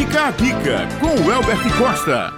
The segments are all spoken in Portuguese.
Fica a dica com o Elbert Costa.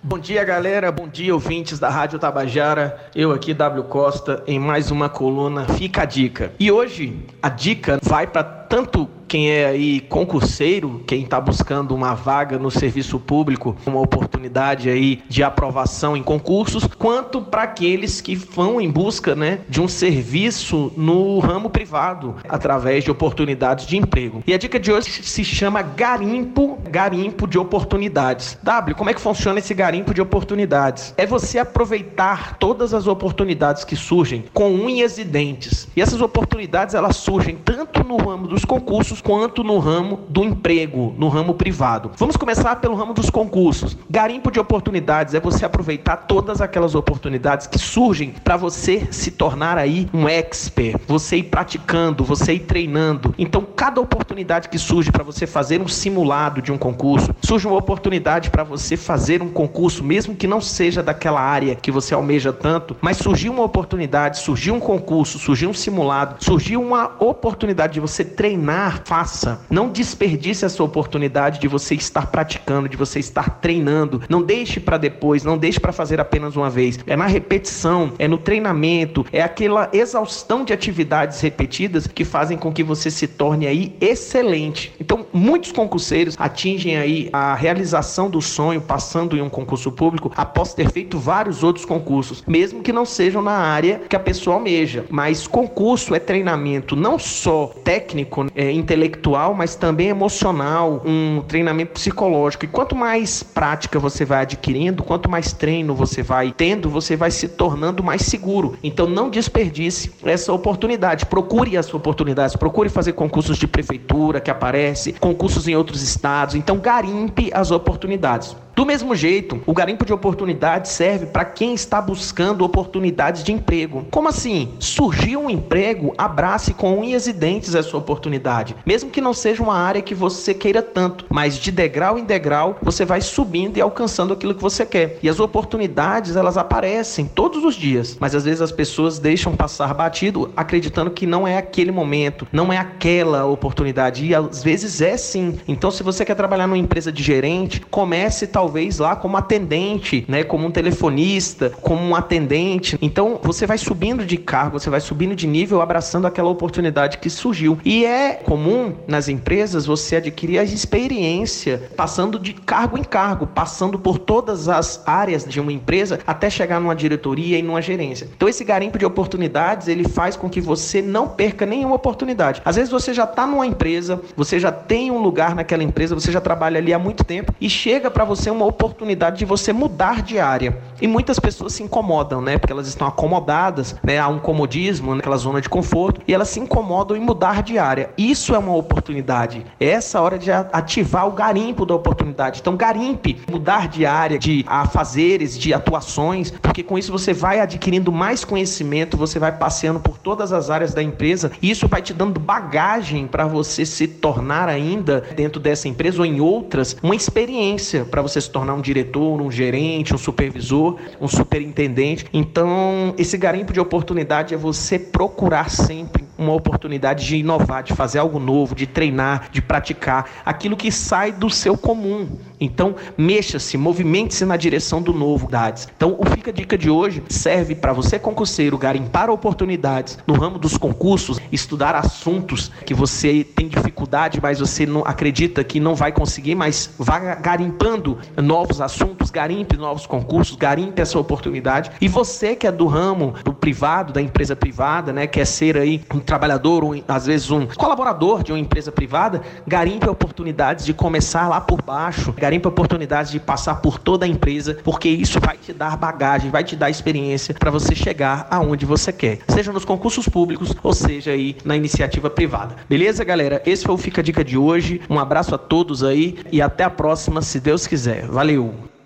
Bom dia, galera. Bom dia, ouvintes da Rádio Tabajara. Eu aqui, W Costa, em mais uma coluna Fica a Dica. E hoje a dica vai para tanto quem é aí concurseiro, quem está buscando uma vaga no serviço público, uma oportunidade aí de aprovação em concursos, quanto para aqueles que vão em busca, né, de um serviço no ramo privado através de oportunidades de emprego. E a dica de hoje se chama garimpo, garimpo de oportunidades. W, como é que funciona esse garimpo de oportunidades? É você aproveitar todas as oportunidades que surgem com unhas e dentes. E essas oportunidades elas surgem tanto no ramo dos concursos quanto no ramo do emprego, no ramo privado. Vamos começar pelo ramo dos concursos. Garimpo de oportunidades é você aproveitar todas aquelas oportunidades que surgem para você se tornar aí um expert, você ir praticando, você ir treinando. Então, cada oportunidade que surge para você fazer um simulado de um concurso, surge uma oportunidade para você fazer um concurso, mesmo que não seja daquela área que você almeja tanto, mas surgiu uma oportunidade, surgiu um concurso, surgiu um simulado, surgiu uma oportunidade de você treinar faça. Não desperdice essa oportunidade de você estar praticando, de você estar treinando. Não deixe para depois, não deixe para fazer apenas uma vez. É na repetição, é no treinamento, é aquela exaustão de atividades repetidas que fazem com que você se torne aí excelente. Então, muitos concurseiros atingem aí a realização do sonho passando em um concurso público após ter feito vários outros concursos, mesmo que não sejam na área que a pessoa almeja. Mas concurso é treinamento não só técnico, é, intelectual, intelectual, mas também emocional, um treinamento psicológico. E quanto mais prática você vai adquirindo, quanto mais treino você vai tendo, você vai se tornando mais seguro. Então não desperdice essa oportunidade. Procure as oportunidades, procure fazer concursos de prefeitura que aparece, concursos em outros estados. Então garimpe as oportunidades. Do mesmo jeito, o garimpo de oportunidades serve para quem está buscando oportunidades de emprego. Como assim? Surgiu um emprego, abrace com unhas e dentes essa oportunidade. Mesmo que não seja uma área que você queira tanto, mas de degrau em degrau você vai subindo e alcançando aquilo que você quer. E as oportunidades, elas aparecem todos os dias, mas às vezes as pessoas deixam passar batido acreditando que não é aquele momento, não é aquela oportunidade. E às vezes é sim. Então, se você quer trabalhar numa empresa de gerente, comece talvez talvez lá como atendente, né, como um telefonista, como um atendente. Então você vai subindo de cargo, você vai subindo de nível, abraçando aquela oportunidade que surgiu. E é comum nas empresas você adquirir a experiência passando de cargo em cargo, passando por todas as áreas de uma empresa até chegar numa diretoria e numa gerência. Então esse garimpo de oportunidades ele faz com que você não perca nenhuma oportunidade. Às vezes você já está numa empresa, você já tem um lugar naquela empresa, você já trabalha ali há muito tempo e chega para você um uma oportunidade de você mudar de área. E muitas pessoas se incomodam, né? Porque elas estão acomodadas, né? Há um comodismo naquela zona de conforto e elas se incomodam em mudar de área. Isso é uma oportunidade. É essa hora de ativar o garimpo da oportunidade. Então, garimpe, mudar de área, de afazeres, de atuações, porque com isso você vai adquirindo mais conhecimento, você vai passeando por todas as áreas da empresa e isso vai te dando bagagem para você se tornar ainda dentro dessa empresa ou em outras uma experiência para você se se tornar um diretor, um gerente, um supervisor, um superintendente. Então, esse garimpo de oportunidade é você procurar sempre uma oportunidade de inovar, de fazer algo novo, de treinar, de praticar aquilo que sai do seu comum. Então, mexa-se, movimente-se na direção do novo, Dades. Então, o Fica Dica de hoje serve para você, concurseiro, garimpar oportunidades no ramo dos concursos, estudar assuntos que você tem dificuldade, mas você não acredita que não vai conseguir, mas vá garimpando novos assuntos, garimpe novos concursos, garimpe essa oportunidade. E você que é do ramo do privado, da empresa privada, né, quer ser aí um trabalhador, ou às vezes um colaborador de uma empresa privada, garimpe oportunidades de começar lá por baixo, garimpe oportunidades de passar por toda a empresa, porque isso vai te dar bagagem, vai te dar experiência para você chegar aonde você quer, seja nos concursos públicos ou seja aí na iniciativa privada. Beleza, galera? Esse foi o Fica Dica de hoje. Um abraço a todos aí e até a próxima, se Deus quiser. Valeu!